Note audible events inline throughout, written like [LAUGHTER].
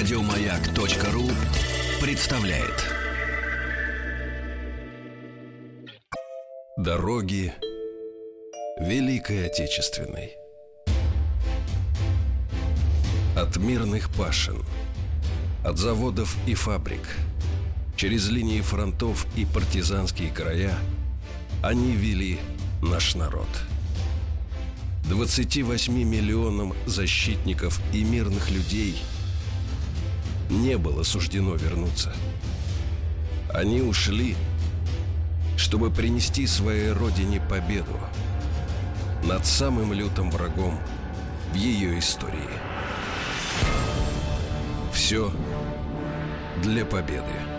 Радиомаяк.ру представляет. Дороги Великой Отечественной. От мирных пашин, от заводов и фабрик, через линии фронтов и партизанские края они вели наш народ. 28 миллионам защитников и мирных людей не было суждено вернуться. Они ушли, чтобы принести своей родине победу над самым лютым врагом в ее истории. Все для победы.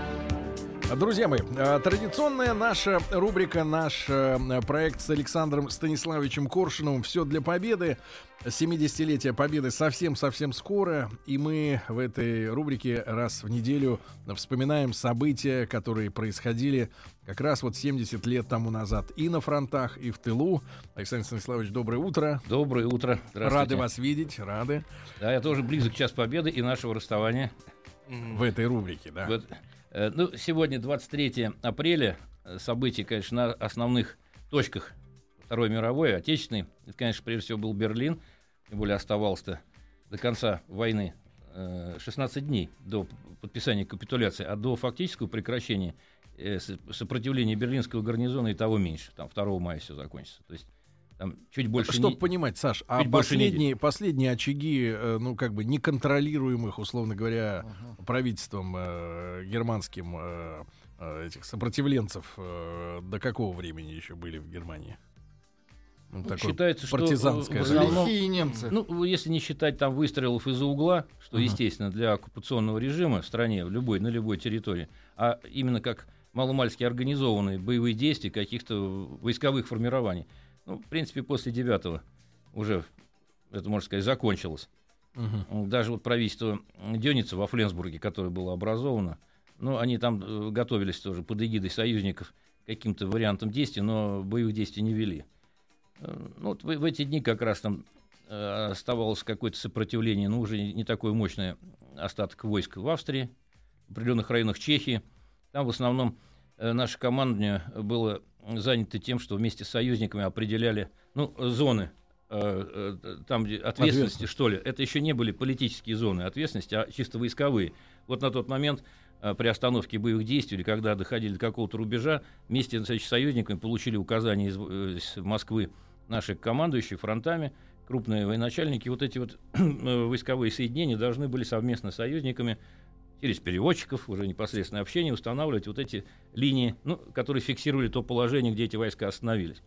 Друзья мои, а, традиционная наша рубрика, наш э, проект с Александром Станиславовичем Коршиновым «Все для победы». 70-летие Победы совсем-совсем скоро, и мы в этой рубрике раз в неделю вспоминаем события, которые происходили как раз вот 70 лет тому назад и на фронтах, и в тылу. Александр Станиславович, доброе утро. Доброе утро. Рады вас видеть, рады. Да, я тоже близок к час Победы и нашего расставания. В этой рубрике, да. Вот, э, ну, сегодня 23 апреля. Э, События, конечно, на основных точках Второй мировой, Отечественной. Это, конечно, прежде всего был Берлин. Тем более оставалось-то до конца войны э, 16 дней до подписания капитуляции, а до фактического прекращения э, сопротивления берлинского гарнизона и того меньше. Там 2 мая все закончится. То есть там чуть больше... Чтобы не- понимать, Саш, а последние, последние очаги, э, ну, как бы неконтролируемых, условно говоря, правительством э, германским э, э, этих сопротивленцев э, до какого времени еще были в Германии? Ну, Ну, считается, что партизанское э, основном- Лихие немцы. Ну, если не считать там выстрелов из-за угла, что, Ага. естественно, для оккупационного режима в стране, в любой, на любой территории, а именно как маломальски организованные боевые действия каких-то войсковых формирований. Ну, в принципе, после девятого уже, это можно сказать, закончилось. Мгм. Даже вот правительство Дёница во Фленсбурге, которое было образовано, ну, они там э, готовились тоже под эгидой союзников к каким-то вариантам действий, но боевых действий не вели. Э, Ну, вот в, в эти дни как раз там э, оставалось какое-то сопротивление, но уже не такое мощное остаток войск в Австрии, в определенных районах Чехии. Там в основном наше командование было занято тем, что вместе с союзниками определяли ну, зоны э, э, там, где ответственности, что ли. Это еще не были политические зоны ответственности, а чисто войсковые. Вот на тот момент э, при остановке боевых действий или когда доходили до какого-то рубежа, вместе с союзниками получили указания из, из Москвы наши командующие фронтами, крупные военачальники, вот эти вот [CLEARS THROAT] войсковые соединения должны были совместно с союзниками через переводчиков, уже непосредственное общение, устанавливать вот эти линии, ну, которые фиксировали то положение, где эти войска остановились.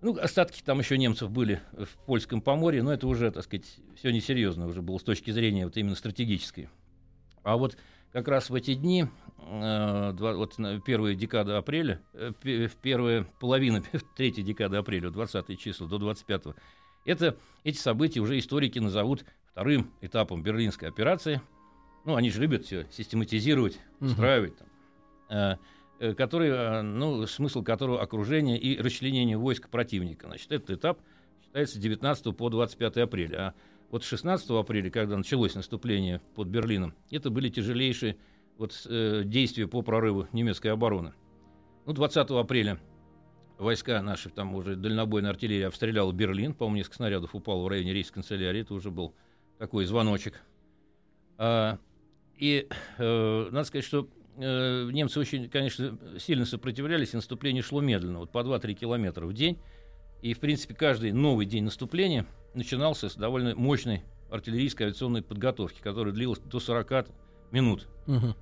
Ну, остатки там еще немцев были в польском поморье, но это уже, так сказать, все несерьезно уже было с точки зрения вот именно стратегической. А вот как раз в эти дни, э, вот первая декада апреля, э, первая половина, [LAUGHS] третья декада апреля, 20 числа до 25 это, эти события уже историки назовут вторым этапом Берлинской операции. Ну, они же любят все систематизировать, устраивать. Там, э, э, который, э, ну, смысл которого окружение и расчленение войск противника. Значит, этот этап считается с 19 по 25 апреля. А вот 16 апреля, когда началось наступление под Берлином, это были тяжелейшие вот, э, действия по прорыву немецкой обороны. Ну, 20 апреля войска наши, там уже дальнобойная артиллерия обстреляла Берлин, по-моему, несколько снарядов упало в районе рейс-канцелярии, это уже был такой звоночек. А, и э, надо сказать, что э, немцы очень, конечно, сильно сопротивлялись, и наступление шло медленно, вот по 2-3 километра в день. И, в принципе, каждый новый день наступления начинался с довольно мощной артиллерийской авиационной подготовки, которая длилась до 40 минут, Мгм.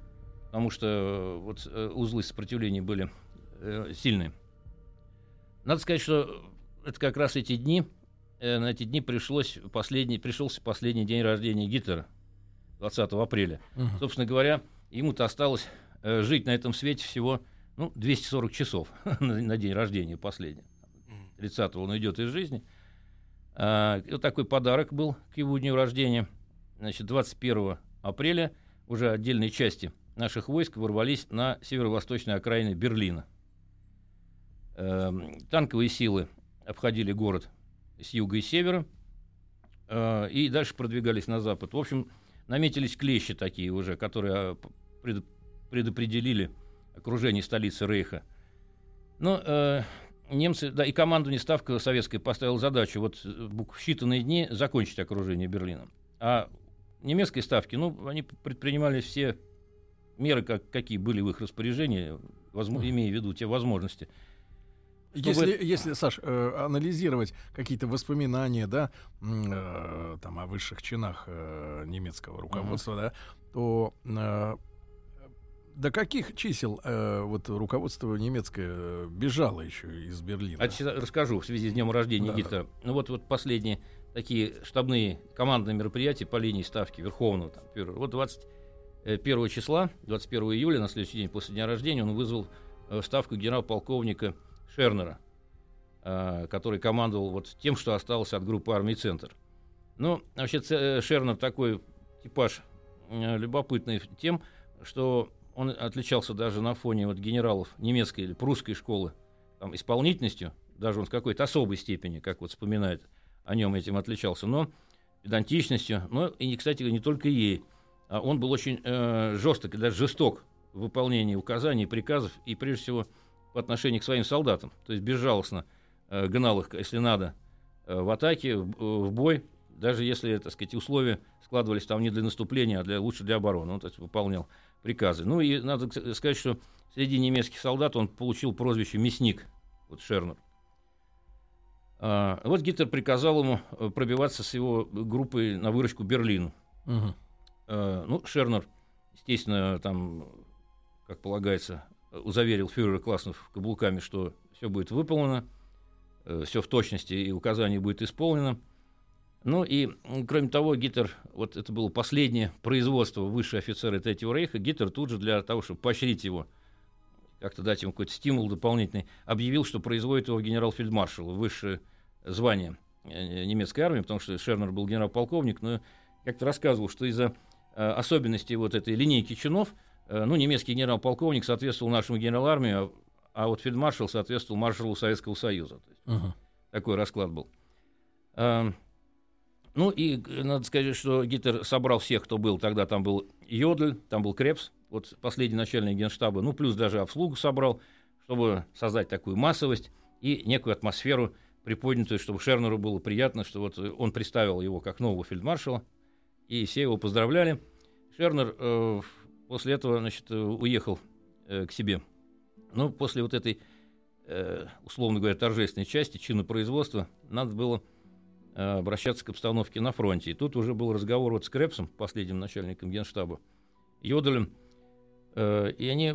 потому что э, вот э, узлы сопротивления были э, сильные. Надо сказать, что это как раз эти дни, э, на эти дни пришлось последний, пришелся последний день рождения Гитлера, 20 апреля. Мгм. Собственно говоря, ему-то осталось э, жить на этом свете всего ну, 240 часов [LAUGHS] на, на день рождения последний. 30-го он уйдет из жизни. А, вот такой подарок был к его дню рождения. Значит, 21 апреля уже отдельные части наших войск ворвались на северо-восточной окраины Берлина. Эм, танковые силы обходили город с юга и севера э, и дальше продвигались на запад. В общем, наметились клещи такие уже, которые а, предопределили окружение столицы Рейха. Но э, немцы, да, и командование Ставка советская поставила задачу вот э, в считанные дни закончить окружение Берлина. А немецкой ставки, ну, они предпринимали все меры, как, какие были в их распоряжении, возможно, имея в виду те возможности. Чтобы... Если, если, Саш, э, анализировать какие-то воспоминания, да, э, там о высших чинах э, немецкого руководства, uh-huh. да, то до каких чисел э, вот руководство немецкое бежало еще из Берлина? А расскажу в связи с днем рождения да, Гитлера. Да. Ну вот, вот последние такие штабные командные мероприятия по линии ставки Верховного. Там, вот 21 числа, 21 июля, на следующий день после дня рождения, он вызвал э, ставку генерал-полковника Шернера, э, который командовал вот тем, что осталось от группы армий «Центр». Ну, вообще э, Шернер такой типаж любопытный тем, что он отличался даже на фоне вот генералов немецкой или прусской школы там, исполнительностью, даже он в какой-то особой степени, как вот вспоминает о нем этим отличался, но педантичностью, но и, кстати, не только ей. А он был очень э, жесток и даже жесток в выполнении указаний, приказов и, прежде всего, по отношению к своим солдатам. То есть безжалостно э, гнал их, если надо, э, в атаке, в, в бой, даже если, так сказать, условия складывались там не для наступления, а для, лучше для обороны. Он есть, выполнял приказы. Ну и надо сказать, что среди немецких солдат он получил прозвище «мясник», вот Шернер. А, вот Гитлер приказал ему э, пробиваться с его группой на выручку Берлину. Угу. А, ну, Шернер, естественно, там, как полагается, заверил фюрера Классов каблуками, что все будет выполнено, э, все в точности и указание будет исполнено. Ну и, кроме того, Гитлер, вот это было последнее производство высшие офицеры Третьего Рейха, Гитлер тут же для того, чтобы поощрить его, как-то дать ему какой-то стимул дополнительный, объявил, что производит его генерал-фельдмаршал, высшее звание э, немецкой армии, потому что Шернер был генерал-полковник, но как-то рассказывал, что из-за э, особенностей вот этой линейки чинов, э, ну, немецкий генерал-полковник соответствовал нашему генерал-армии, а, а вот фельдмаршал соответствовал маршалу Советского Союза. Uh-huh. Такой расклад был. Э, ну и надо сказать, что Гитлер собрал всех, кто был. Тогда там был Йодль, там был Крепс, вот последний начальник генштаба, ну плюс даже обслугу собрал, чтобы создать такую массовость и некую атмосферу приподнятую, чтобы Шернеру было приятно, что вот он представил его как нового фельдмаршала, и все его поздравляли. Шернер э, после этого, значит, э, уехал э, к себе. Но после вот этой, э, условно говоря, торжественной части чина производства надо было э, обращаться к обстановке на фронте. И тут уже был разговор вот с Крепсом, последним начальником генштаба, Йодалем, э, и они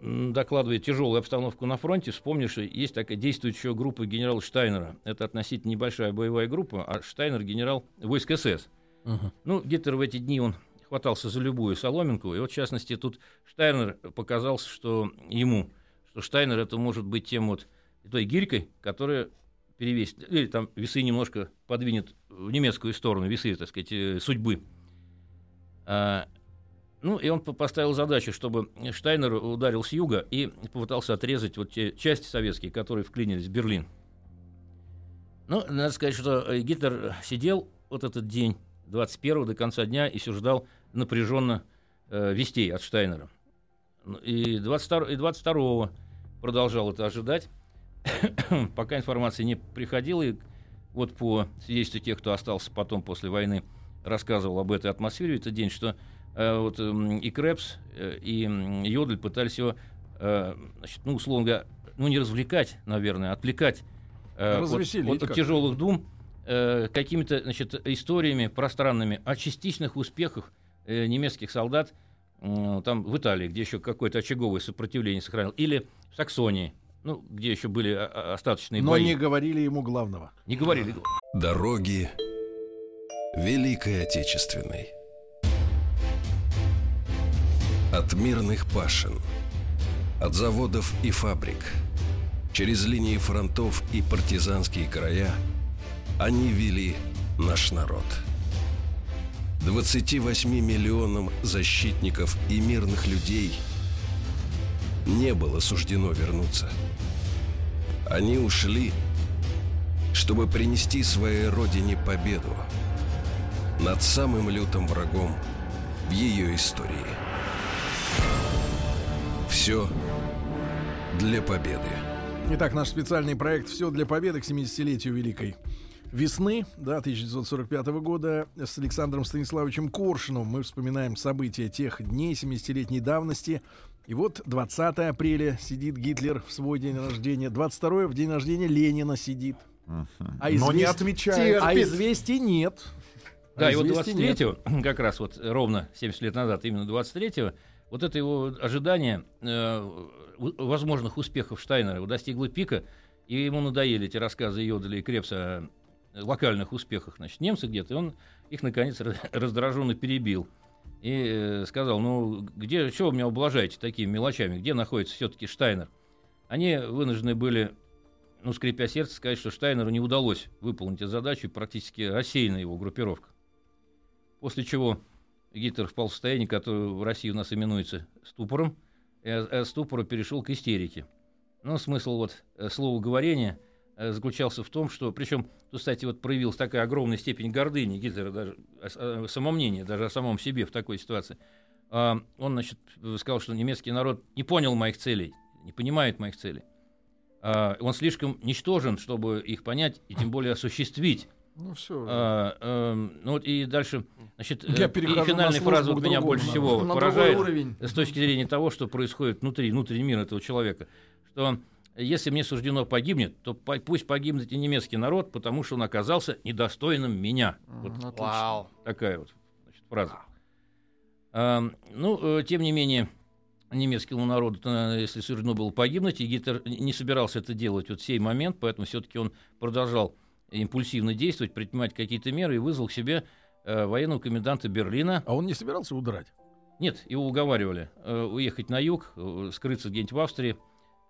докладывает тяжелую обстановку на фронте, вспомнишь, есть такая действующая группа генерала Штайнера. Это относительно небольшая боевая группа, а Штайнер генерал войск СС. Uh-huh. Ну, Гитлер в эти дни он хватался за любую соломинку. И вот, в частности, тут Штайнер показался, что ему, что Штайнер это может быть тем вот той гирькой, которая перевесит, или там весы немножко подвинет в немецкую сторону, весы, так сказать, э, судьбы. А, ну, и он поставил задачу, чтобы Штайнер ударил с юга и попытался отрезать вот те части советские, которые вклинились в Берлин. Ну, надо сказать, что э, Гитлер сидел вот этот день, 21 до конца дня, и все ждал напряженно э, вестей от Штайнера. Ну, и 22, и 22 продолжал это ожидать, [COUGHS] пока информация не приходила. И вот по свидетельству тех, кто остался потом после войны, рассказывал об этой атмосфере в этот день, что Э, вот, эм, и Крепс, э, и Йодль пытались его, э, значит, ну, условно говоря, ну, не развлекать, наверное, а отвлекать от, от, от тяжелых дум какими-то значит, историями пространными о частичных успехах немецких солдат там в Италии, где еще какое-то очаговое сопротивление сохранил, или в Саксонии, ну, где еще были остаточные Но бои. не говорили ему главного. Не говорили. Дороги Великой Отечественной. От мирных пашин, от заводов и фабрик, через линии фронтов и партизанские края они вели наш народ. 28 миллионам защитников и мирных людей не было суждено вернуться. Они ушли, чтобы принести своей родине победу над самым лютым врагом – в ее истории. Все для победы. Итак, наш специальный проект «Все для победы» к 70-летию Великой весны, да, 1945 года с Александром Станиславовичем Коршиновым мы вспоминаем события тех дней 70-летней давности. И вот 20 апреля сидит Гитлер в свой день рождения, 22 в день рождения Ленина сидит. А извест... Но не отмечает. А известий нет. Да, а и вот 23-го, [LAUGHS] как раз вот ровно 70 лет назад, именно 23-го, вот это его ожидание э, возможных успехов Штайнера достигло пика, и ему надоели эти рассказы Йоделя и Крепса о локальных успехах. Значит, немцы где-то, и он их, наконец, раздраженно перебил. И э, сказал, ну, где, что вы меня ублажаете такими мелочами? Где находится все-таки Штайнер? Они вынуждены были, ну, скрипя сердце, сказать, что Штайнеру не удалось выполнить эту задачу, практически рассеяна его группировка. После чего Гитлер впал в состояние, которое в России у нас именуется ступором, и от ступора перешел к истерике. Но смысл вот э, слова говорения э, заключался в том, что, причем, кстати, вот проявилась такая огромная степень гордыни Гитлера, даже самомнения, даже о самом себе в такой ситуации. А, он, значит, сказал, что немецкий народ не понял моих целей, не понимает моих целей. А, он слишком ничтожен, чтобы их понять и тем более осуществить. Ну, все. А, а, ну, вот и дальше, значит, Я э, и финальная фраза вот меня больше всего на поражает с точки зрения того, что происходит внутри, внутренний мир этого человека, что если мне суждено погибнет, то по, пусть погибнет и немецкий народ, потому что он оказался недостойным меня. Вот Вау. Такая вот значит, фраза. А, ну, э, тем не менее, немецкому народу, если суждено было погибнуть, и Гитлер не собирался это делать вот в сей момент, поэтому все-таки он продолжал импульсивно действовать, предпринимать какие-то меры и вызвал к себе э, военного коменданта Берлина. А он не собирался удрать? Нет, его уговаривали э, уехать на юг, э, скрыться где-нибудь в Австрии.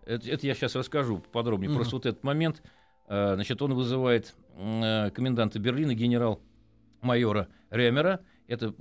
Это, это я сейчас расскажу подробнее. Mm-hmm. Просто вот этот момент, э, значит, он вызывает э, коменданта Берлина, генерал-майора Ремера. Это,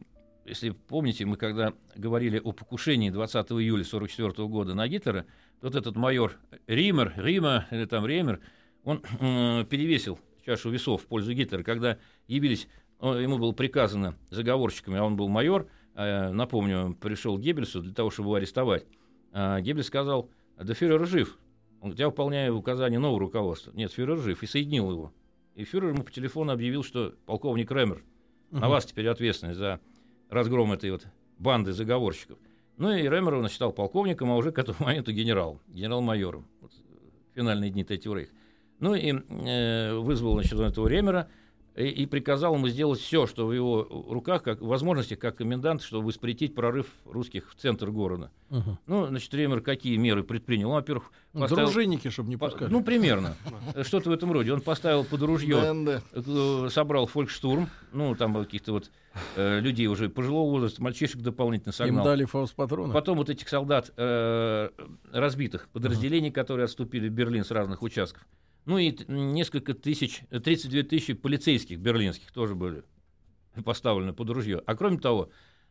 если помните, мы когда говорили о покушении 20 июля 1944 года на Гитлера, вот этот майор Ример, Рима, или там Ремер, он перевесил чашу весов в пользу Гитлера, когда явились, ему было приказано заговорщиками, а он был майор, э, напомню, пришел к Геббельсу для того, чтобы его арестовать. А Геббельс сказал, да фюрер жив, он, я выполняю указания нового руководства. Нет, фюрер жив, и соединил его. И фюрер ему по телефону объявил, что полковник Ремер, угу. на вас теперь ответственность за разгром этой вот банды заговорщиков. Ну и Ремер он стал полковником, а уже к этому моменту генерал, генерал-майором. Вот, финальные дни Третьего Рейха. Ну и э, вызвал, значит, этого Ремера и, и приказал ему сделать все, что в его руках, как возможности, как комендант, чтобы воспретить прорыв русских в центр города. Угу. Ну, значит, Ремер какие меры предпринял? Он, во-первых, ну, поставил... Дружинники, чтобы не пускали. Ну, примерно. Что-то в этом роде. Он поставил под ружье, э, собрал фолькштурм, ну, там каких-то вот э, людей уже пожилого возраста, мальчишек дополнительно согнал. Им дали фаус-патроны. Потом вот этих солдат э, разбитых подразделений, которые отступили в Берлин с разных участков. Ну и несколько тысяч, 32 тысячи полицейских берлинских тоже были поставлены под ружье. А кроме того,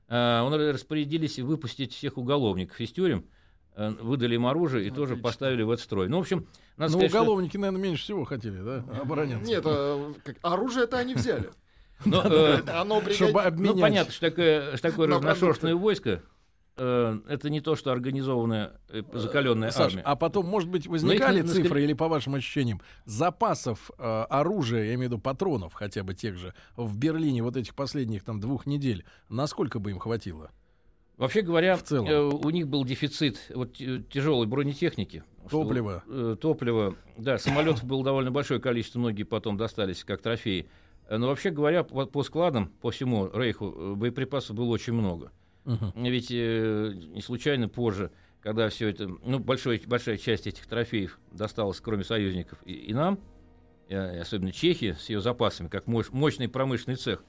э, он распорядились выпустить всех уголовников из тюрем, э, выдали им оружие и Отлично. тоже поставили в этот строй. Ну, в общем, надо Ну, уголовники, что... наверное, меньше всего хотели, да, обороняться? Нет, а, оружие-то они взяли. Но, [LAUGHS] э, Оно Чтобы обменять. Ну, понятно, что такое, что такое разношерстное войско Э, это не то, что организованная э, закаленная Саш, армия. А потом, может быть, возникали их, цифры или по вашим ощущениям запасов э, оружия, я имею в виду патронов, хотя бы тех же, в Берлине вот этих последних там двух недель, насколько бы им хватило? Вообще говоря, в целом. Э, у них был дефицит вот, тяжелой бронетехники. Топлива. Что, э, топлива. Да, самолетов было довольно большое количество, многие потом достались как трофеи. Но вообще говоря, по, по складам, по всему Рейху боеприпасов было очень много. Угу. Ведь э, не случайно позже, когда все это, ну, большой, большая часть этих трофеев досталась, кроме союзников, и, и нам, и, особенно Чехии с ее запасами, как мощ, мощный промышленный цех,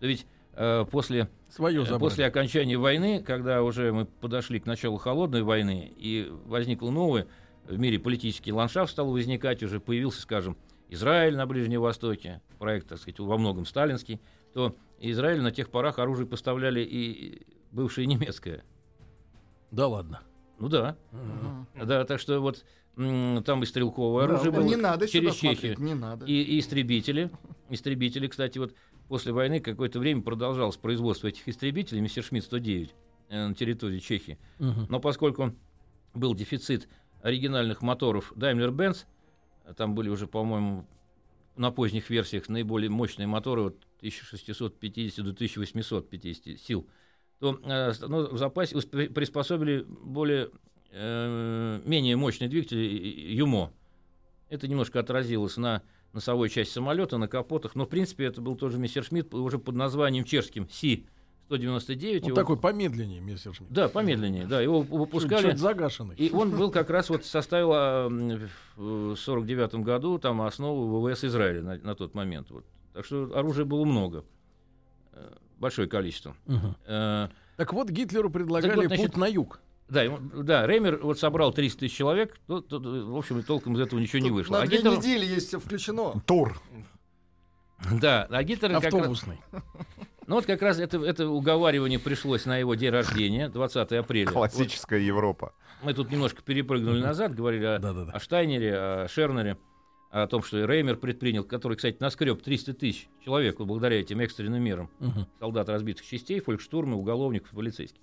то ведь э, после, э, после окончания войны, когда уже мы подошли к началу холодной войны, и возникло новое, в мире политический ландшафт стал возникать, уже появился, скажем, Израиль на Ближнем Востоке, проект, так сказать, во многом сталинский, то Израиль на тех порах оружие поставляли и бывшая немецкая. Да ладно. Ну да. Угу. Да, так что вот там и стрелковое оружие да, было. Не надо через Чехию. не надо. И, и истребители. Истребители, кстати, вот после войны какое-то время продолжалось производство этих истребителей Мессершмитт 109 э, на территории Чехии. Угу. Но поскольку был дефицит оригинальных моторов Daimler-Benz, там были уже, по-моему, на поздних версиях наиболее мощные моторы от 1650 до 1850 сил, то э, ну, в запасе приспособили более э, менее мощный двигатель ЮМО. Это немножко отразилось на носовой части самолета, на капотах, но в принципе это был тоже Мессершмитт уже под названием чешским Си 199. Вот его... такой помедленнее Мессершмитт. Да, помедленнее, да. Его выпускали. Чуть загашенный. И он был [LAUGHS] как раз вот составил а, в 49 году там основу ВВС Израиля на, на тот момент. Вот. Так что оружия было много. Большое количество. Угу. Э, так вот, Гитлеру предлагали вот, значит, путь на юг. Да, да, Реймер вот собрал 300 тысяч человек, ну, то, в общем, толком из этого ничего Тут не вышло. На а две Гитлер... недели есть все включено. Тур. Да, а Гитлер Автобусный. Как раз... [LAUGHS] Ну вот как раз это, это уговаривание пришлось на его день рождения, 20 апреля. Классическая вот. Европа. Мы тут немножко перепрыгнули назад, говорили о, о Штайнере, о Шернере, о том, что Реймер предпринял, который, кстати, наскреб 300 тысяч человек благодаря этим экстренным мерам. Угу. Солдат разбитых частей, фолькштурмы, уголовников, полицейских.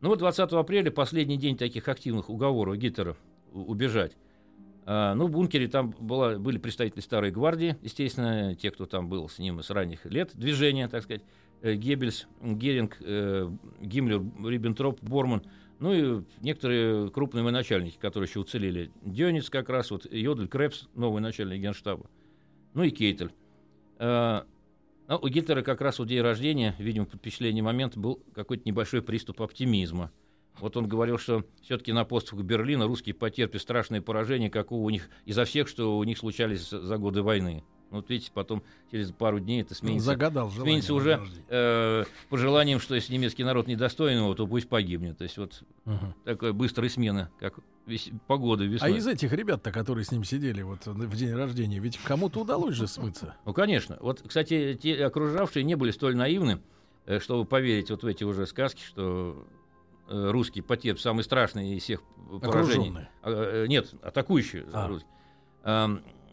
Ну вот 20 апреля, последний день таких активных уговоров Гитлера убежать. А, ну, в бункере там была, были представители Старой Гвардии, естественно, те, кто там был с ним с ранних лет движения, так сказать. Э, Геббельс, Геринг, э, Гиммлер, Риббентроп, Борман, ну и некоторые крупные военачальники, которые еще уцелели. Дёниц как раз, вот Йодль Крепс, новый начальник генштаба, ну и Кейтель. А, ну, у Гитлера как раз у день рождения, видимо, под впечатлением момента был какой-то небольшой приступ оптимизма. Вот он говорил, что все-таки на поступах Берлина русские потерпят страшное поражение, какого у них изо всех, что у них случались за годы войны. Ну, вот видите, потом через пару дней это сменится. Загадал Сменится уже э, пожеланием, что если немецкий народ недостоин его, то пусть погибнет. То есть вот угу. такая быстрая смена, как вес... погода весной. А из этих ребят-то, которые с ним сидели вот в день рождения, ведь кому-то удалось же смыться. [LAUGHS] Ну, конечно. Вот, кстати, те окружавшие не были столь наивны, э, чтобы поверить вот в эти уже сказки, что э, русский потерп самый страшный из всех поражений. А, э, нет, атакующие а. русские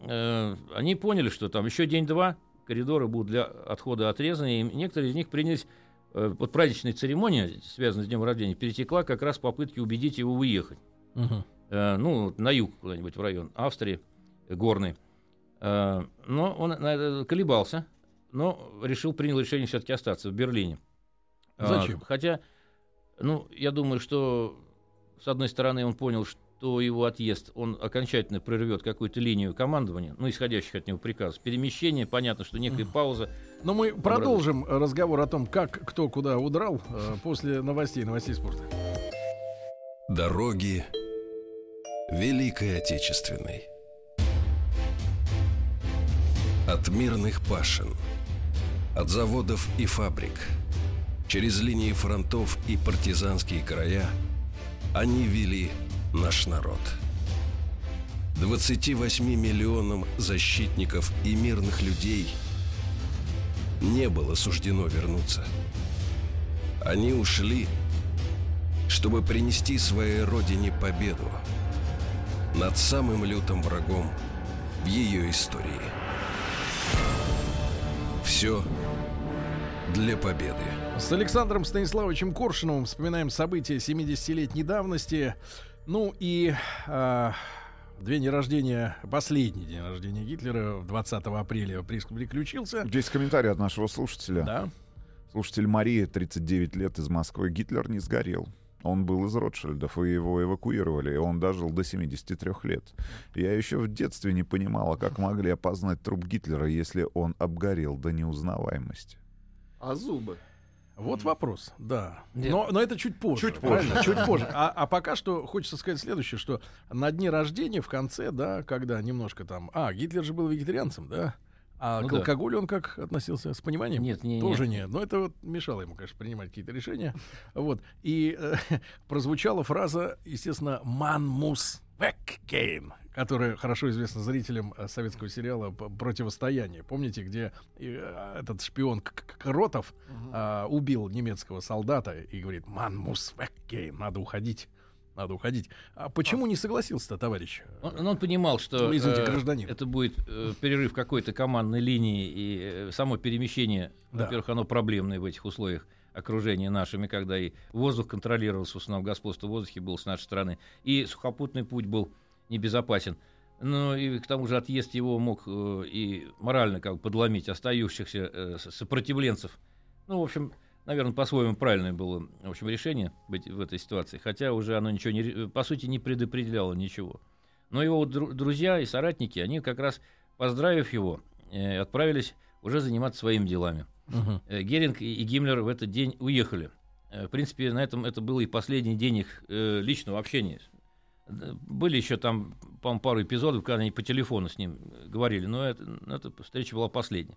э, они поняли, что там еще день-два коридоры будут для отхода отрезаны, и некоторые из них принялись э, вот праздничная церемония, связанная с днем рождения, перетекла как раз в попытке убедить его уехать. Угу. Э, ну, на юг куда-нибудь в район Австрии, горный. Э, но он э, колебался, но решил, принял решение все-таки остаться в Берлине. Зачем? Э, хотя, ну, я думаю, что с одной стороны он понял, что то его отъезд, он окончательно прервет какую-то линию командования, ну, исходящих от него приказов. Перемещение, понятно, что некая пауза. Но мы продолжим разговор о том, как кто куда удрал э, после новостей, новостей спорта. Дороги Великой Отечественной. От мирных пашин, от заводов и фабрик, через линии фронтов и партизанские края они вели наш народ. 28 миллионам защитников и мирных людей не было суждено вернуться. Они ушли, чтобы принести своей родине победу над самым лютым врагом в ее истории. Все для победы. С Александром Станиславовичем Коршиновым вспоминаем события 70-летней давности. Ну и э, день рождения, последний день рождения Гитлера, 20 апреля приключился. Здесь комментарий от нашего слушателя. Да. Слушатель Мария, 39 лет, из Москвы. Гитлер не сгорел. Он был из Ротшильдов, и его эвакуировали, и он дожил до 73 лет. Я еще в детстве не понимала, как могли опознать труп Гитлера, если он обгорел до неузнаваемости. А зубы? Вот вопрос, да. Но, но это чуть позже. Чуть позже. Чуть позже. [LAUGHS] А, а пока что хочется сказать следующее, что на дне рождения в конце, да, когда немножко там... А, Гитлер же был вегетарианцем, да? А ну, к алкоголю да. он как относился? С пониманием? Нет, не, Тоже нет. нет. Но это вот мешало ему, конечно, принимать какие-то решения. Вот. И э, [LAUGHS] прозвучала фраза, естественно, «Man muss weggehen», которая хорошо известна зрителям э, советского сериала «Противостояние». Помните, где э, этот шпион Кротов а, убил немецкого солдата и говорит «Man muss weggehen», надо уходить. надо уходить. А почему не согласился-то, товарищ? Он, ну, он понимал, что Извините, э, гражданин. это будет э, перерыв какой-то командной линии, и э, само перемещение, Да. во-первых, оно проблемное в этих условиях окружения нашими, когда и воздух контролировался, в основном господство в воздухе было с нашей стороны, и сухопутный путь был небезопасен. Ну и к тому же отъезд его мог э, и морально как бы подломить остающихся э, сопротивленцев. Ну, в общем, наверное, по-своему правильное было в общем, решение быть в этой ситуации, хотя уже оно ничего не, ре- по сути не предопределяло ничего. Но его вот дру- друзья и соратники, они как раз, поздравив его, э, отправились уже заниматься своими делами. Э, Геринг и и Гиммлер в этот день уехали. Э, В принципе, на этом это был и последний день их э, личного общения. Были еще там, по пару эпизодов, когда они по телефону с ним говорили, но это, ну, эта встреча была последняя.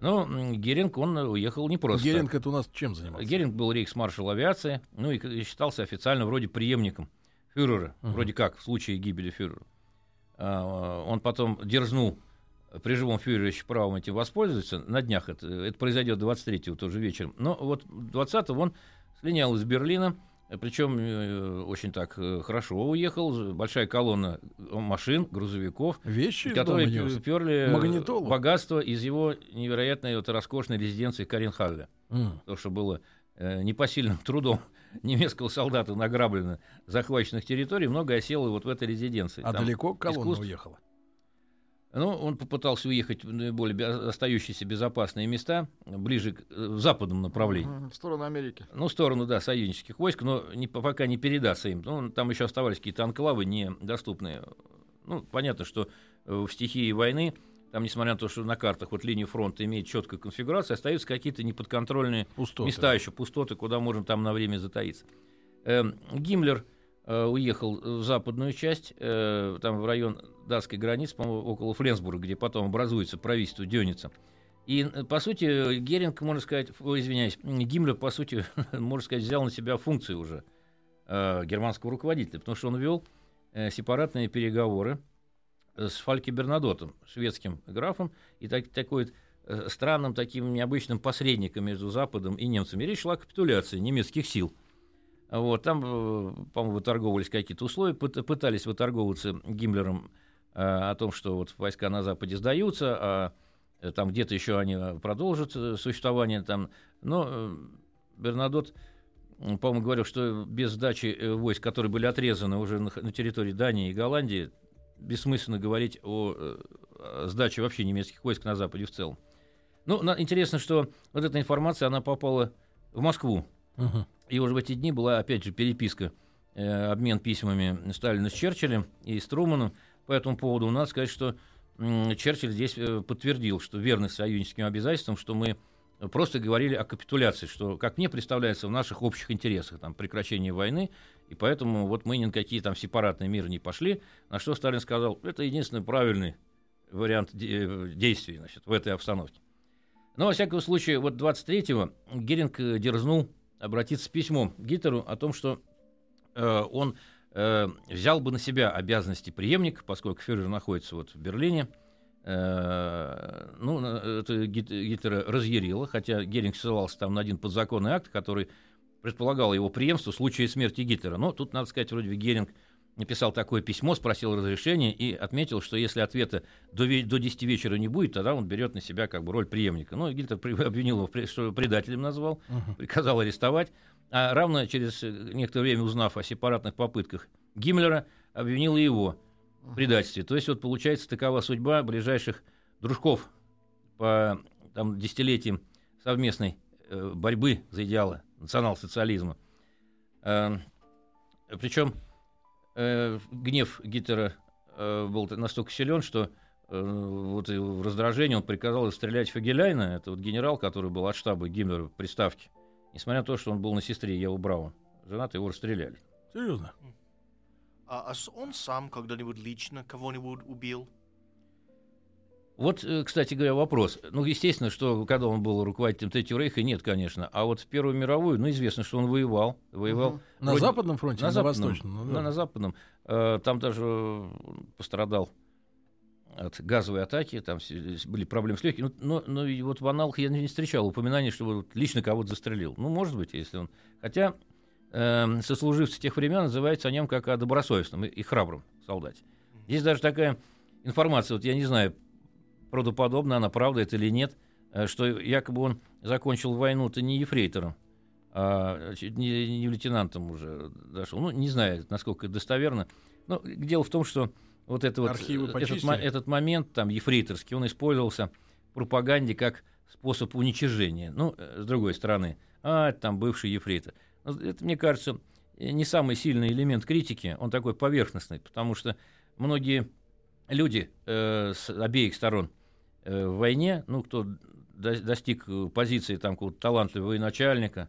Но м, Геринг, он э, уехал не просто. Геринг это у нас чем занимался? Геринг был рейхсмаршал авиации, ну и считался официально вроде преемником фюрера, Мгм. вроде как в случае гибели фюрера. А, Он потом дерзнул при живом фюрере еще правом этим воспользоваться. На днях это, это произойдет 23-го тоже вечером. Но вот 20-го он слинял из Берлина, причем э, очень так э, хорошо уехал. Большая колонна машин, грузовиков, Вещи которые перли Магнитолу? богатство из его невероятной вот, роскошной резиденции Каренхалля М. то, что было э, непосильным [LAUGHS] трудом немецкого солдата награблено захваченных территорий, много осело вот в этой резиденции. А Там далеко колонна искусств- уехала? Ну, он попытался уехать в наиболее остающиеся безопасные места, ближе к э, в западном направлении. В сторону Америки. Ну, в сторону, да, союзнических войск, но не, пока не передастся им. Ну, там еще оставались какие-то анклавы недоступные. Ну, понятно, что э, в стихии войны, там, несмотря на то, что на картах вот линия фронта имеет четкую конфигурацию, остаются какие-то неподконтрольные Пустоты. места еще, пустоты, куда можно там на время затаиться. Эм, Гиммлер э, уехал в западную часть, э, там в район датской границы, по-моему, около Фленсбурга, где потом образуется правительство Дёница. И, э, по сути, Геринг, можно сказать, ой, извиняюсь, Гиммлер, по сути, [LAUGHS] можно сказать, взял на себя функции уже э, германского руководителя, потому что он вел э, сепаратные переговоры э, с Фальке Бернадотом, шведским графом, и так, такой э, странным, таким необычным посредником между Западом и немцами. Речь шла о капитуляции немецких сил. Вот, там, э, по-моему, выторговывались какие-то условия, пыт- пытались выторговываться Гиммлером э, о том, что вот войска на Западе сдаются, а э, там где-то еще они продолжат существование. Там. Но Бернадот, по-моему, говорил, что без сдачи войск, которые были отрезаны уже на, территории Дании и Голландии, бессмысленно говорить о, сдаче вообще немецких войск на Западе в целом. Ну, интересно, что вот эта информация, она попала в Москву. Мгм. И уже в эти дни была, опять же, переписка, э, обмен письмами Сталина с Черчиллем и с Труманом. По этому поводу надо сказать, что м, Черчилль здесь э, подтвердил, что верность союзническим обязательствам, что мы просто говорили о капитуляции, что, как мне представляется, в наших общих интересах, там, прекращение войны, и поэтому вот мы ни на какие там сепаратные миры не пошли, на что Сталин сказал, это единственный правильный вариант э, действий значит, в этой обстановке. Но, во всяком случае, вот 23-го Геринг э, дерзнул обратиться с письмом Гитлеру о том, что э, он э, взял бы на себя обязанности преемника, поскольку фюрер находится вот в Берлине. Э, ну, на- это Гит- Гитлера разъярило, хотя Геринг ссылался там на один подзаконный акт, который предполагал его преемство в случае смерти Гитлера. Но тут, надо сказать, вроде бы Геринг написал такое письмо, спросил разрешения и отметил, что если ответа до, до 10 вечера не будет, тогда он берет на себя как бы роль преемника. Ну, Гитлер при- [LAUGHS] обвинил его, что предателем назвал, Мгм. приказал арестовать, а равно через некоторое время, узнав о сепаратных попытках Гиммлера, обвинил и его в предательстве. То есть вот получается такова судьба ближайших дружков по там, десятилетиям совместной э, борьбы за идеалы национал-социализма. Э, причем э, гнев Гитлера э, был настолько силен, что э, вот и в раздражении он приказал стрелять Фагеляйна, это вот генерал, который был от штаба Гиммлера в приставке, несмотря на то, что он был на сестре Еву Браун. Женатый его расстреляли. Серьезно? А, а он сам когда-нибудь лично кого-нибудь убил? Вот, э, кстати говоря, вопрос. Ну, естественно, что когда он был руководителем Третьего Рейха, нет, конечно. А вот в Первую мировую, ну, известно, что он воевал. Воевал Мгм. На Вроде- Западном фронте, на на западном. Восточном? Ну, Да, да. на западном. Э, Там даже пострадал от газовой атаки, там были проблемы с легкими. Ну, Но, но и вот в аналах я не встречал упоминания, что вот лично кого-то застрелил. Ну, может быть, если он... Хотя э, сослуживцы тех времен называются о нем как о добросовестном и, и храбром солдате. Здесь даже такая информация, вот я не знаю, правдоподобна она, правда это или нет, э, что якобы он закончил войну-то не ефрейтором, а не, не лейтенантом уже дошел. Ну, не знаю, насколько это достоверно. Но дело в том, что вот это вот, Архивы э, этот, этот момент там ефрейторский, он использовался в пропаганде как способ уничижения. Ну, э, с другой стороны, а, там бывший ефрейтор. Ну, Это, мне кажется, не самый сильный элемент критики, он такой поверхностный, потому что многие люди э, с обеих сторон в войне, ну, кто до- достиг э, позиции там какого-то талантливого военачальника,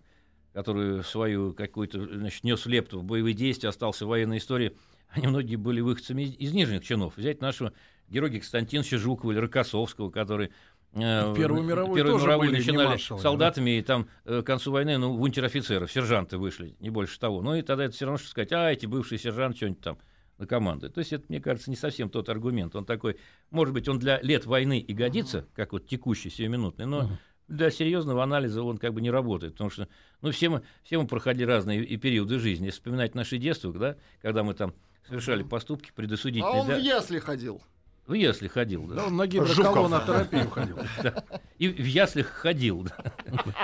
который свою какую-то, значит, нес лепту в боевые действия, остался в военной истории, они многие были выходцами из, из нижних чинов. Взять нашего героя Константиновича Жукова или Рокоссовского, который э, Первую мировую Первую тоже мировую были начинали маршалами, солдатами, и там э, к концу войны, ну, в унтер-офицеров, сержанты вышли, не больше того. Ну, и тогда это все равно, что сказать, а, эти бывшие сержанты что-нибудь там на команду. То есть это, мне кажется, не совсем тот аргумент. Он такой, может быть, он для лет войны и годится, как вот текущий, сиюминутный, но для серьезного анализа он как бы не работает, потому что, ну, все мы, все мы проходили разные и периоды жизни. Если вспоминать наше детство, да, когда мы там совершали поступки А предосудительные, он да, в ясли ходил. В ясли ходил, да. Да, он на гидроколонотерапию ходил. [LAUGHS] Да. И в яслях ходил. да.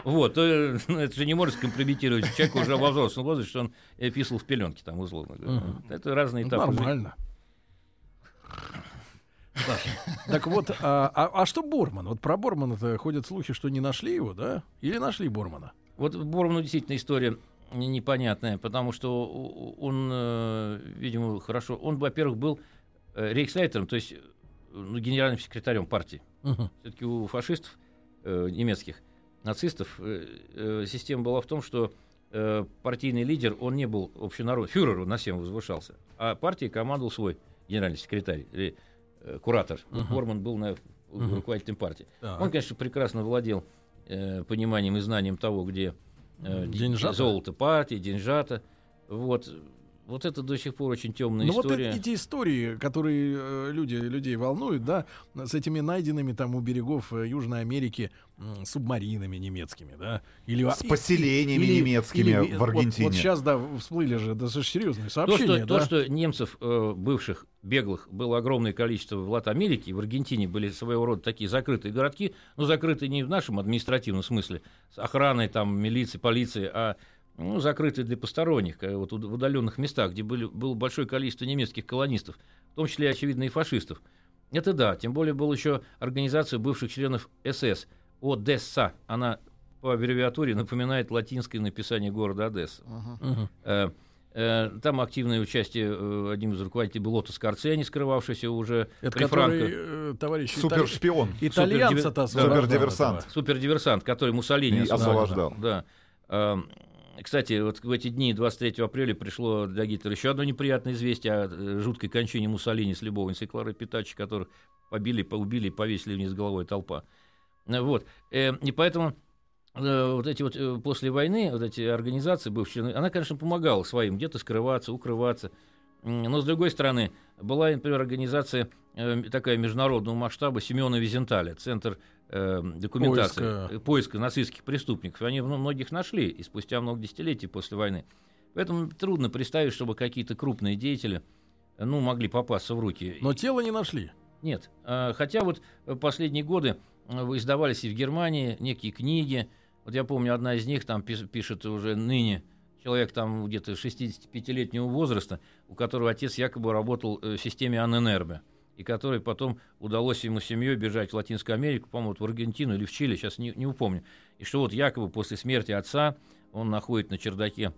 Вот. ну, Это же не может скомпрометировать человека уже во взрослом возрасте, что он э, писал в пеленке, там, условно говоря. Это разные этапы. Нормально. Да. Так вот, а, а- а что Борман? Вот про Бормана-то ходят слухи, что не нашли его, да? Или нашли Бормана? Вот Борману действительно история не- непонятная, потому что он, э, видимо, хорошо... Он, во-первых, был э, рейхслайтером, то есть э, ну, генеральным секретарем партии. Все-таки у фашистов э, немецких, нацистов, э, э, система была в том, что э, партийный лидер, он не был общенарод, фюрер он на всем возвышался, а партией командовал свой генеральный секретарь или э, куратор. Вот Борман был на, руководителем партии. Так. Он, конечно, прекрасно владел э, пониманием и знанием того, где э, де- Деньжата? золото партии, деньжата. Вот. Вот это до сих пор очень темная Ну вот история. э- эти истории, которые э, люди, людей волнуют, да, с этими найденными там у берегов э, Южной Америки субмаринами немецкими, да, или С поселениями немецкими в вот- Аргентине. Вот, сейчас, да, всплыли же, да, же серьезные То сообщения, что, да. то, что немцев э, бывших, беглых, было огромное количество в Латамерике, и в Аргентине были своего рода такие закрытые городки, ну, закрытые не в нашем административном смысле, с охраной, там, милиции, полиции, а ну, закрытые для посторонних, э, вот в удаленных местах, где были, было большое количество немецких колонистов, в том числе, очевидно, и фашистов. Это да, тем более была еще организация бывших членов СС, ОДЕССА, она по аббревиатуре напоминает латинское написание города Одесса. Э, э, Там активное участие одним из руководителей был Лото Скорцени, скрывавшийся уже Это при который, Франко. товарищ, Супершпион. итальянца-то Супердиверсант. Супердиверсант, который Муссолини освобождал. Да. Кстати, вот в эти дни, 23 апреля, пришло для Гитлера еще одно неприятное известие о э, жуткой кончине Муссолини с любовницей Кларой Питачи, которых побили, поубили и повесили вниз головой толпа. Э, Вот. Э, И поэтому вот эти вот после войны, вот эти организации бывшие, она, конечно, помогала своим где-то скрываться, укрываться. Но, с другой стороны, была, например, организация такая международного масштаба Семена Визенталя, Центр э, документации, Поиска. поиска нацистских преступников. Они многих нашли и спустя много десятилетий после войны. Поэтому трудно представить, чтобы какие-то крупные деятели ну, могли попасться в руки. Но тело не нашли. Нет. А, Хотя вот последние годы э, издавались и в Германии некие книги. Вот я помню, одна из них там пишет уже ныне человек там где-то 65-летнего возраста, у которого отец якобы работал э, в системе Анненербе, и который потом удалось ему семьей бежать в Латинскую Америку, по-моему, в Аргентину или в Чили, сейчас не, не упомню. И что вот якобы после смерти отца он находит на чердаке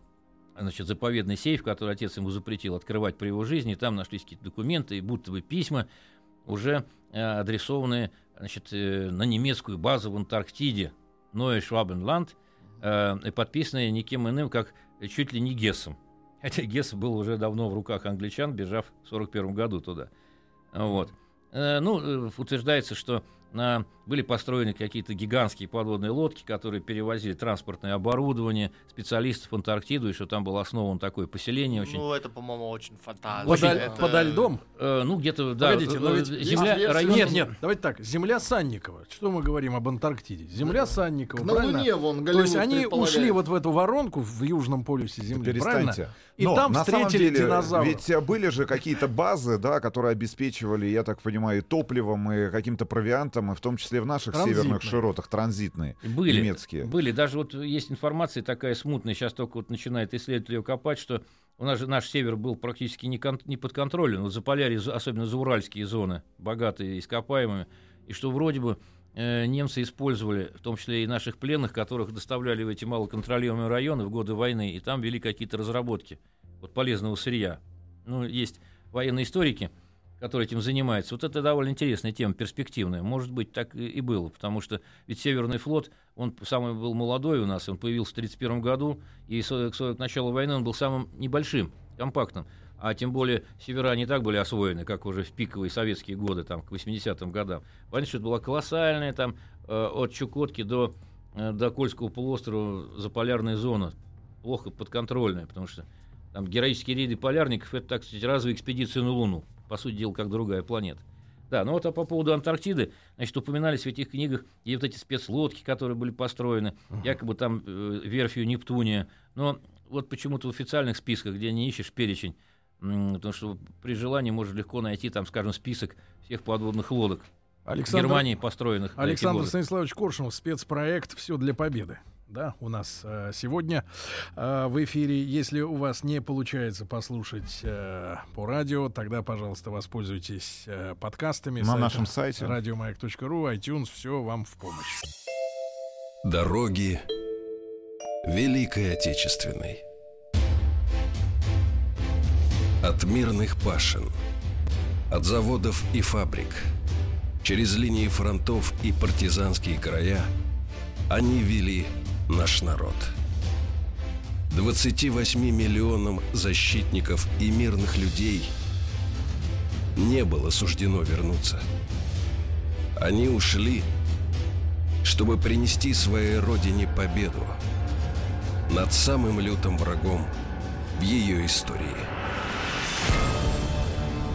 значит, заповедный сейф, который отец ему запретил открывать при его жизни, и там нашлись какие-то документы и будто бы письма, уже э, адресованные значит, э, на немецкую базу в Антарктиде, Ное Швабенланд, э, и подписанные никем иным, как чуть ли не Гессом. Хотя Гесс был уже давно в руках англичан, бежав в 1941 году туда. Вот. Э, Ну, э, утверждается, что на Были построены какие-то гигантские подводные лодки, которые перевозили транспортное оборудование, специалистов в Антарктиду, и что там было основано такое поселение очень... Ну, это, по-моему, очень фантазия. Подо, Это- подо льдом? Э, ну, где-то, да, Погодите, но э, ведь э, есть земля, версия, район- Нет, нет, давайте так. Земля Санникова. Что мы говорим об Антарктиде? Земля Санникова, На правильно? Луне вон То Голливуд есть они ушли вот в эту воронку в южном полюсе Земли, правильно? Перестаньте. И Но там на самом встретили деле, динозавров. Ведь э, были же какие-то базы, да, которые обеспечивали, я так понимаю, и топливом, и каким-то провиантом, и в том числе в наших северных широтах, транзитные, Были, немецкие. были. Даже вот есть информация такая смутная, сейчас только вот начинает исследователь ее копать, что у нас же наш север был практически не, кон- не под контролем. Вот Заполярье, з- особенно зауральские зоны, богатые ископаемыми, и что вроде бы э, немцы использовали, в том числе и наших пленных, которых доставляли в эти малоконтролируемые районы в годы войны, и там вели какие-то разработки вот, полезного сырья. Ну, есть военные историки, которые этим занимаются. Вот это довольно интересная тема, перспективная. Может быть, так и было, потому что ведь Северный флот, он самый был молодой у нас, он появился в 1931 году, и к началу войны он был самым небольшим, компактным. А тем более севера не так были освоены, как уже в пиковые советские годы, там, к 80-м годам. Что это была колоссальная, там, э, от Чукотки до, э, до Кольского полуострова заполярная зона, плохо подконтрольная, потому что там героические рейды полярников, это, так сказать, разовая экспедиция на Луну. По сути дела, как другая планета. Да, ну вот а по поводу Антарктиды, значит, упоминались в этих книгах и вот эти спецлодки, которые были построены, якобы там э, верфью Нептуния. Но вот почему-то в официальных списках, где не ищешь перечень, потому что при желании можно легко найти там, скажем, список всех подводных лодок в Александр, Германии, построенных Александр. Станиславович Коршунов, спецпроект «Все для победы». Да, у нас э, сегодня э, в эфире. Если у вас не получается послушать э, по радио, тогда, пожалуйста, воспользуйтесь э, подкастами. На сайта нашем сайте. Радиомаяк.ру, iTunes, все вам в помощь. Дороги Великой Отечественной. От мирных пашин, от заводов и фабрик, через линии фронтов и партизанские края они вели наш народ. 28 миллионам защитников и мирных людей не было суждено вернуться. Они ушли, чтобы принести своей родине победу над самым лютым врагом в ее истории.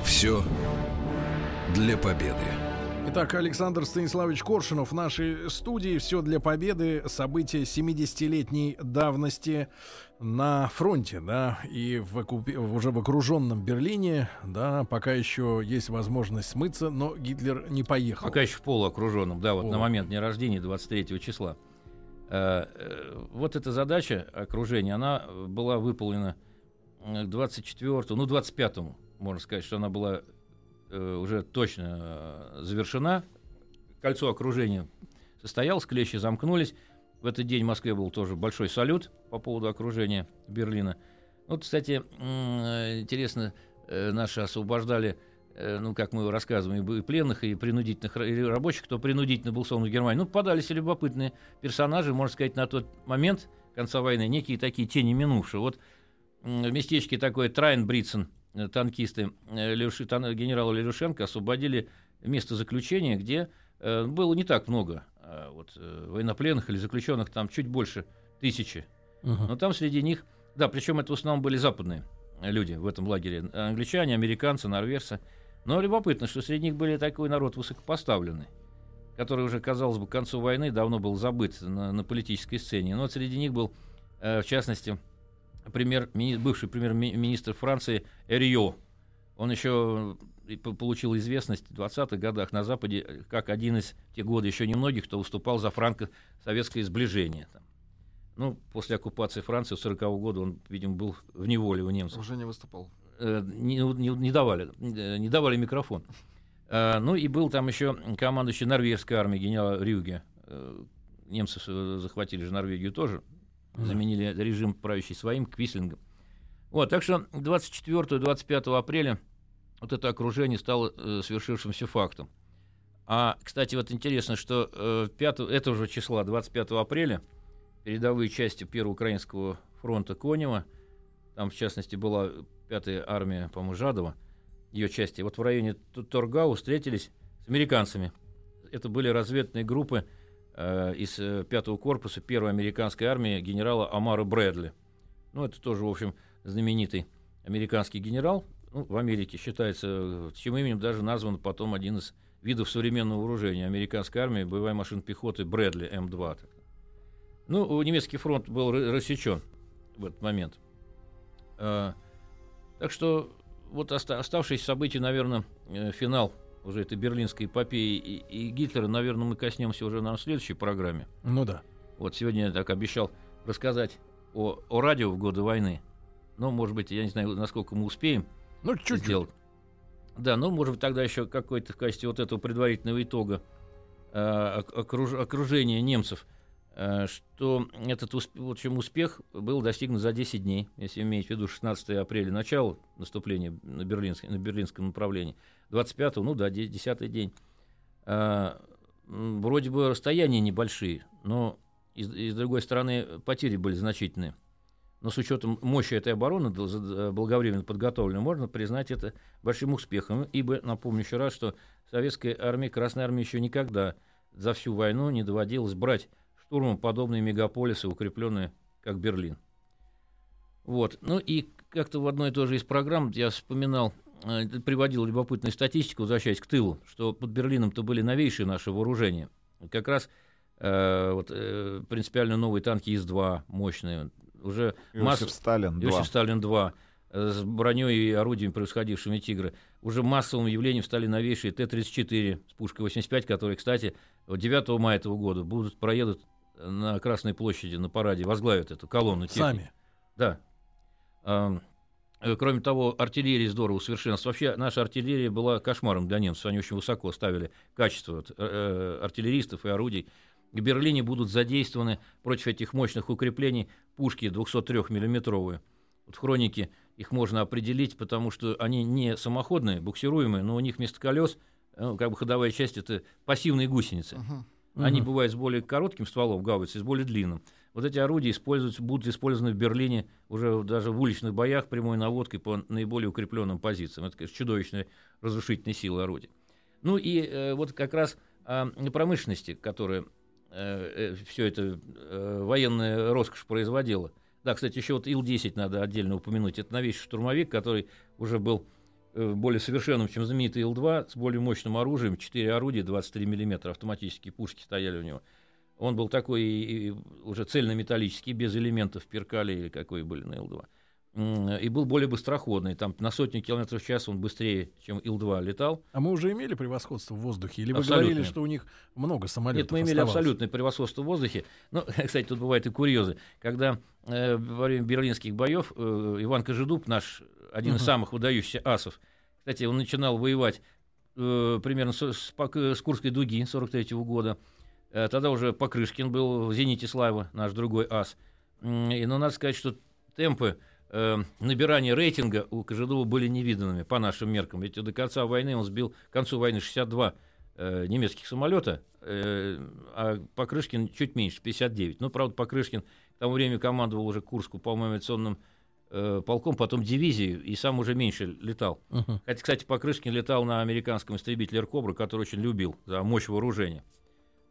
Все для победы. Итак, Александр Станиславович Коршунов в нашей студии. Все для победы. События 70-летней давности на фронте, да, и в, в уже в окруженном Берлине, да, пока еще есть возможность смыться, но Гитлер не поехал. Пока еще в полуокруженном, да, вот Полу. на момент дня рождения, 23 числа. Э, э, Вот эта задача окружения, она э, была выполнена э, 24 ну, 25 можно сказать, что она была э, уже точно э, завершена. Кольцо окружения состоялось, клещи замкнулись. В этот день в Москве был тоже большой салют по поводу окружения Берлина. Вот, кстати, э, интересно, наши освобождали ну, как мы рассказываем, и пленных, и принудительных и рабочих, кто принудительно был сон в Германии. Ну, попадались любопытные персонажи, можно сказать, на тот момент конца войны, некие такие тени минувшие. Вот в местечке такое Трайнбрицен, э, танкисты э, Леуши- тан- генерала Лерушенко освободили место заключения, где э, было не так много э, вот, э, военнопленных или заключенных, там чуть больше тысячи. Мгм. Но там среди них, да, причем это в основном были западные люди в этом лагере. Англичане, американцы, норвежцы. Но любопытно, что среди них были такой народ высокопоставленный, который уже, казалось бы, к концу войны давно был забыт на, на политической сцене. Но вот среди них был, э, в частности, премьер, бывший премьер-министр Франции Эрио. Он еще по- получил известность в 20-х годах на Западе э, как один из в те годы еще немногих, кто выступал за франко-советское сближение. Там. Ну, после оккупации Франции в 40 года он, видимо, был в неволе у немцев. Уже не выступал. Э, не, не- не давали, э, не давали микрофон. Э, ну и был там еще командующий норвежской армией генерал Рюге. Э, Немцы захватили же Норвегию тоже, заменили режим правящий своим Квислингом. Вот, так что 24-25 апреля вот это окружение стало э, свершившимся фактом. А, кстати, вот интересно, что э, 5, этого же числа, 25 апреля, передовые части Первого Украинского фронта Конева, там, в частности, была 5-я армия, по-моему, Жадова, ее части, вот в районе Торгау встретились с американцами это были разведные группы э, из э, пятого корпуса первой американской армии генерала Амара Брэдли. Ну, это тоже, в общем, знаменитый американский генерал. Ну, в Америке считается, э, чьим именем даже назван потом один из видов современного вооружения американской армии, боевая машина пехоты Брэдли М2. Ну, немецкий фронт был рассечен в этот момент. Так что вот оста- оставшиеся события, наверное, э, финал уже этой берлинской эпопеи и, и Гитлера, наверное, мы коснемся уже на следующей программе. Ну да. Вот сегодня я так обещал рассказать о, о радио в годы войны. Но, может быть, я не знаю, насколько мы успеем Ну, чуть-чуть. сделать. Да, ну, может быть, тогда еще какой-то в качестве вот этого предварительного итога э, окруж, окружения немцев, что этот усп, в общем, успех был достигнут за 10 дней, если иметь в виду 16 апреля, начало наступления на, Берлинск, на берлинском направлении, 25 ну да, 10 день. Э, вроде бы расстояния небольшие, но и, и с другой стороны потери были значительные. Но с учетом мощи этой обороны, благовременно подготовленной, можно признать это большим успехом. Ибо, напомню еще раз, что советской армии, Красной армии еще никогда за всю войну не доводилось брать штурмом подобные мегаполисы, укрепленные как Берлин. Вот. Ну и как-то в одной и той же из программ я вспоминал, э, приводил любопытную статистику, возвращаясь к тылу, что под Берлином-то были новейшие наши вооружения. Как раз э, вот, э, принципиально новые танки ИС-2 мощные, уже Иосиф масс... Сталин 2. Иосиф Сталин 2 э, с броней и орудиями, превосходившими «Тигры». Уже массовым явлением стали новейшие Т-34 с пушкой 85, которые, кстати, 9 мая этого года будут, проедут на Красной площади на параде, возглавят эту колонну техники. Сами. Да. А, э, Кроме того, артиллерия здорово усовершенствовалась. Вообще, наша артиллерия была кошмаром для немцев. Они очень высоко ставили качество вот, э, артиллеристов и орудий. В Берлине будут задействованы против этих мощных укреплений пушки 203-миллиметровые. Вот в хронике их можно определить, потому что они не самоходные, буксируемые, но у них вместо колес, ну, как бы ходовая часть, это пассивные гусеницы. Мгм. Они бывают с более коротким стволом гаубицы, с более длинным. Вот эти орудия используются, будут использованы в Берлине уже даже в уличных боях прямой наводкой по наиболее укрепленным позициям. Это, конечно, чудовищная разрушительная сила орудий. Ну и э, вот как раз о промышленности, которая все это э, военная роскошь производила. Да, кстати, еще вот Ил-10 надо отдельно упомянуть. Это новейший штурмовик, который уже был э, более совершенным, чем знаменитый Ил-2, с более мощным оружием, 4 орудия, 23 мм, автоматические пушки стояли у него. Он был такой уже цельнометаллический, без элементов перкали или какой были на Ил-2. И был более быстроходный. Там на сотню километров в час он быстрее, чем Ил-2 летал. А мы уже имели превосходство в воздухе? Или вы Абсолютно. говорили, что у них много самолетов Нет, мы имели оставалось? абсолютное превосходство в воздухе. Ну, [LAUGHS] кстати, тут бывают и курьезы. Когда э, во время берлинских боев э, Иван Кожедуб, наш один из Мгм. самых выдающихся асов, кстати, он начинал воевать э, примерно с, с Пак- с Курской дуги 43 года. Э, тогда уже Покрышкин был в «Зените славы», наш другой ас. И, но надо сказать, что темпы э, набирания рейтинга у Кожедуба были невиданными по нашим меркам. Ведь до конца войны он сбил, к концу войны 62 э, немецких самолета, э, а Покрышкин чуть меньше, 59. Ну, правда, Покрышкин к тому времени командовал уже Курску, по-моему, авиационным э, полком, потом дивизией, и сам уже меньше летал. Мгм. Хотя, кстати, Покрышкин летал на американском истребителе «Кобра», который очень любил за мощь вооружения.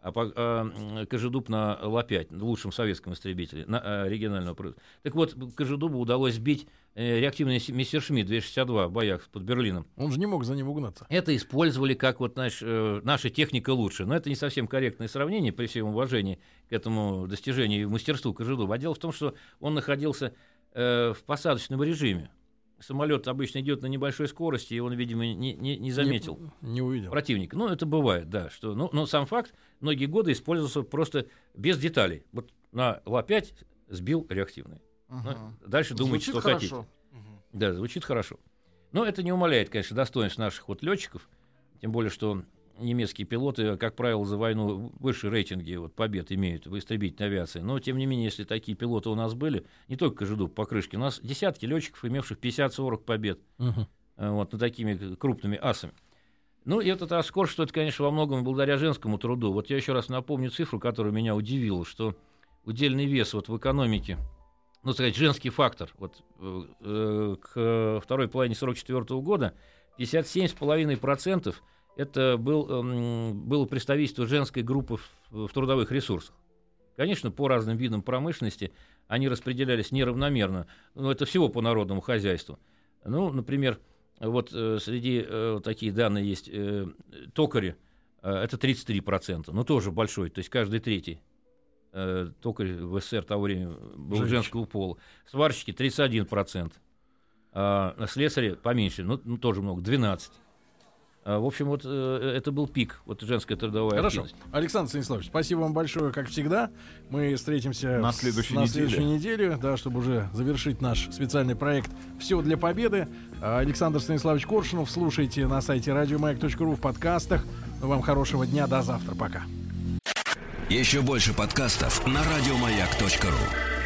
А, а, Кожедуб на Ла-5, лучшем советском истребителе, на, а, регионального производства. Так вот, Кожедубу удалось сбить э, реактивный Мессершмитт 262 в боях под Берлином. Он же не мог за ним угнаться. Это использовали как вот наш, э, наша техника лучше. Но это не совсем корректное сравнение при всем уважении к этому достижению и мастерству Кожедуба. А дело в том, что он находился э, в посадочном режиме. Самолет обычно идет на небольшой скорости, и он, видимо, не, не, не заметил Не, не увидел. противника. Ну, это бывает, да. Что, ну, но сам факт многие годы использовался просто без деталей. Вот на Ла-5 сбил реактивный. Ну, Мгм. дальше думайте, Звучит что хотите. хорошо. Мгм. Да, звучит хорошо. Но это не умаляет, конечно, достоинств наших вот летчиков. Тем более, что немецкие пилоты, как правило, за войну выше рейтинги вот, побед имеют в истребительной авиации. Но, тем не менее, если такие пилоты у нас были, не только Кожедуб, Покрышки, у нас десятки летчиков, имевших 50-40 побед э, вот, над такими крупными асами. Ну, и этот Аскор, что это, конечно, во многом благодаря женскому труду. Вот я еще раз напомню цифру, которая меня удивила, что удельный вес вот в экономике, ну, сказать, женский фактор, вот э, э, к второй половине 44 года 57,5% это был, эм, было представительство женской группы в, в трудовых ресурсах. Конечно, по разным видам промышленности они распределялись неравномерно, но это всего по народному хозяйству. Ну, например, вот э, среди э, такие данные есть э, токари, э, это 33%, ну тоже большой, то есть каждый третий э, токарь в СССР того времени был Женщина. женского пола. Сварщики 31%, а слесари поменьше, ну, ну тоже много, 12%. А, в общем, вот э, это был пик, вот женская трудовая Хорошо. активность. Александр Станиславович, спасибо вам большое, как всегда. Мы встретимся На следующей на неделе. следующей неделе, да, чтобы уже завершить наш специальный проект «Все для победы». А, Александр Станиславович Коршунов. Слушайте на сайте радиомаяк.ру в подкастах. Вам хорошего дня. До завтра. Пока. Еще больше подкастов на радиомаяк.ру.